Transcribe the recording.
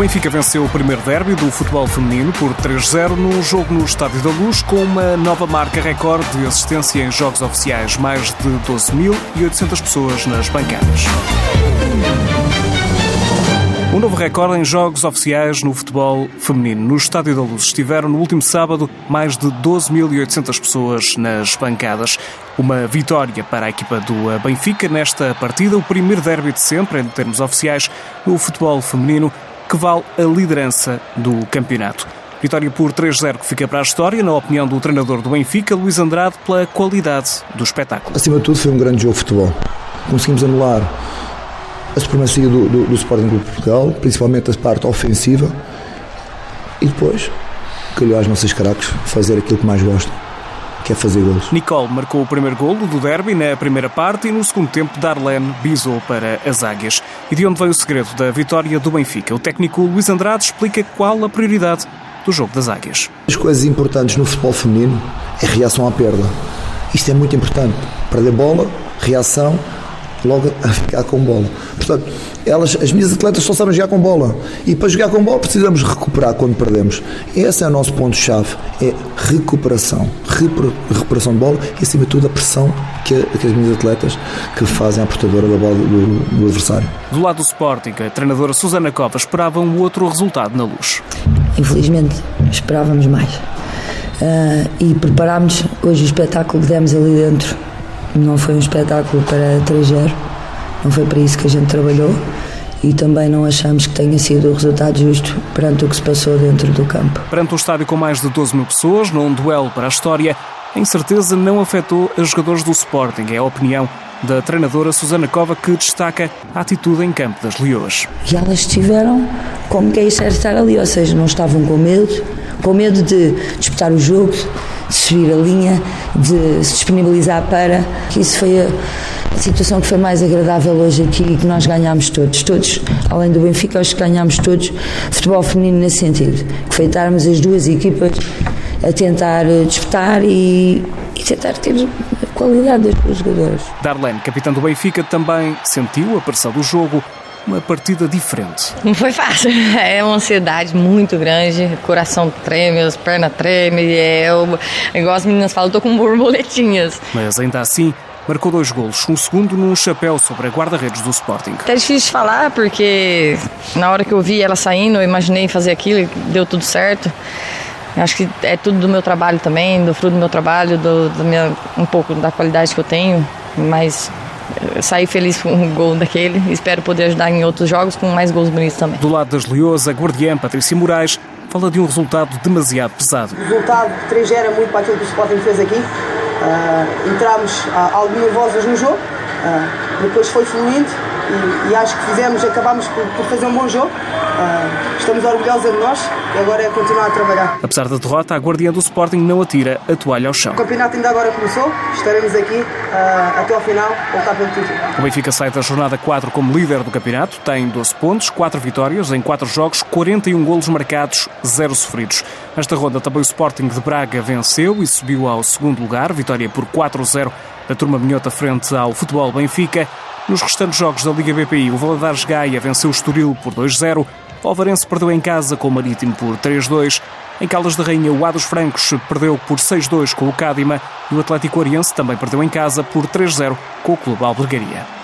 Benfica venceu o primeiro derby do futebol feminino por 3-0 num jogo no Estádio da Luz com uma nova marca recorde de assistência em jogos oficiais, mais de 12.800 pessoas nas bancadas. Um novo recorde em jogos oficiais no futebol feminino. No Estádio da Luz estiveram no último sábado mais de 12.800 pessoas nas bancadas. Uma vitória para a equipa do Benfica nesta partida, o primeiro derby de sempre, em termos oficiais, no futebol feminino, que vale a liderança do campeonato. Vitória por 3-0 que fica para a história, na opinião do treinador do Benfica, Luís Andrade, pela qualidade do espetáculo. Acima de tudo, foi um grande jogo de futebol. Conseguimos anular a supremacia do, do, do Sporting Clube de Portugal, principalmente a parte ofensiva, e depois calhou às nossas caracas fazer aquilo que mais gosta, que é fazer gols. Nicole marcou o primeiro golo do derby na primeira parte e no segundo tempo Darlene bisou para as águias. E de onde veio o segredo da vitória do Benfica? O técnico Luís Andrade explica qual a prioridade do jogo das águias. As coisas importantes no futebol feminino é a reação à perda. Isto é muito importante. Perder bola, reação, logo a ficar com bola. Portanto, elas, as minhas atletas só sabem jogar com bola. E para jogar com bola precisamos recuperar quando perdemos. Esse é o nosso ponto-chave, é recuperação. Recuperação de bola e, acima de tudo, a pressão que, que as minhas atletas que fazem a portadora da bola do, do adversário. Do lado do Sporting, a treinadora Susana Cova esperava um outro resultado na luz. Infelizmente, esperávamos mais. Uh, e preparámos hoje o espetáculo que demos ali dentro não foi um espetáculo para 3-0, não foi para isso que a gente trabalhou e também não achamos que tenha sido o resultado justo perante o que se passou dentro do campo. Perante um estádio com mais de 12 mil pessoas, num duelo para a história, a incerteza não afetou os jogadores do Sporting, é a opinião da treinadora Susana Cova, que destaca a atitude em campo das Leoas. E elas estiveram como quem quer estar ali, ou seja, não estavam com medo, com medo de disputar o jogo, de subir a linha, de se disponibilizar para. Isso foi a, situação que foi mais agradável hoje aqui e que nós ganhámos todos. Todos, além do Benfica, acho que ganhámos todos futebol feminino nesse sentido. Que foi estarmos as duas equipas a tentar disputar e, e tentar ter a qualidade das duas jogadoras. Darlene, capitã do Benfica, também sentiu a pressão do jogo uma partida diferente. Não foi fácil, é uma ansiedade muito grande, coração treme, as pernas tremem, é, eu, igual as meninas falam, estou com borboletinhas. Mas ainda assim, marcou dois golos, um segundo num chapéu sobre a guarda-redes do Sporting. É difícil de falar porque na hora que eu vi ela saindo, eu imaginei fazer aquilo e deu tudo certo. Acho que é tudo do meu trabalho também, do fruto do meu trabalho, do, do minha, um pouco da qualidade que eu tenho, mas sair feliz com um gol daquele. Espero poder ajudar em outros jogos com mais gols bonitos também. Do lado das Leões, a guardiã Patrícia Moraes fala de um resultado demasiado pesado. O resultado 3 era muito para aquilo que o Sporting fez aqui. Uh, entramos uh, algo nervosos no jogo, uh, depois foi fluindo e, e, acho que fizemos, acabámos por, por fazer um bom jogo. Uh, estamos orgulhosos de nós e agora é continuar a trabalhar. Apesar da derrota, a guardiã do Sporting não atira a toalha ao chão. O campeonato ainda agora começou, estaremos aqui uh, até ao final a lutar pelo título. O Benfica sai da jornada 4 como líder do campeonato, tem 12 pontos, 4 vitórias em 4 jogos, 41 golos marcados, 0 sofridos. Nesta ronda também o Sporting de Braga venceu e subiu ao segundo lugar, vitória por 4-0 da turma minhota frente ao Futebol Benfica. Nos restantes jogos da Liga BPI, o Valadares Gaia venceu o Estoril por 2-0, o Alvarense perdeu em casa com o Marítimo por 3-2. Em Caldas da Rainha, o Ados Francos perdeu por 6-2 com o Cádima e o Atlético Oriense também perdeu em casa por 3-0 com o Clube Albergaria.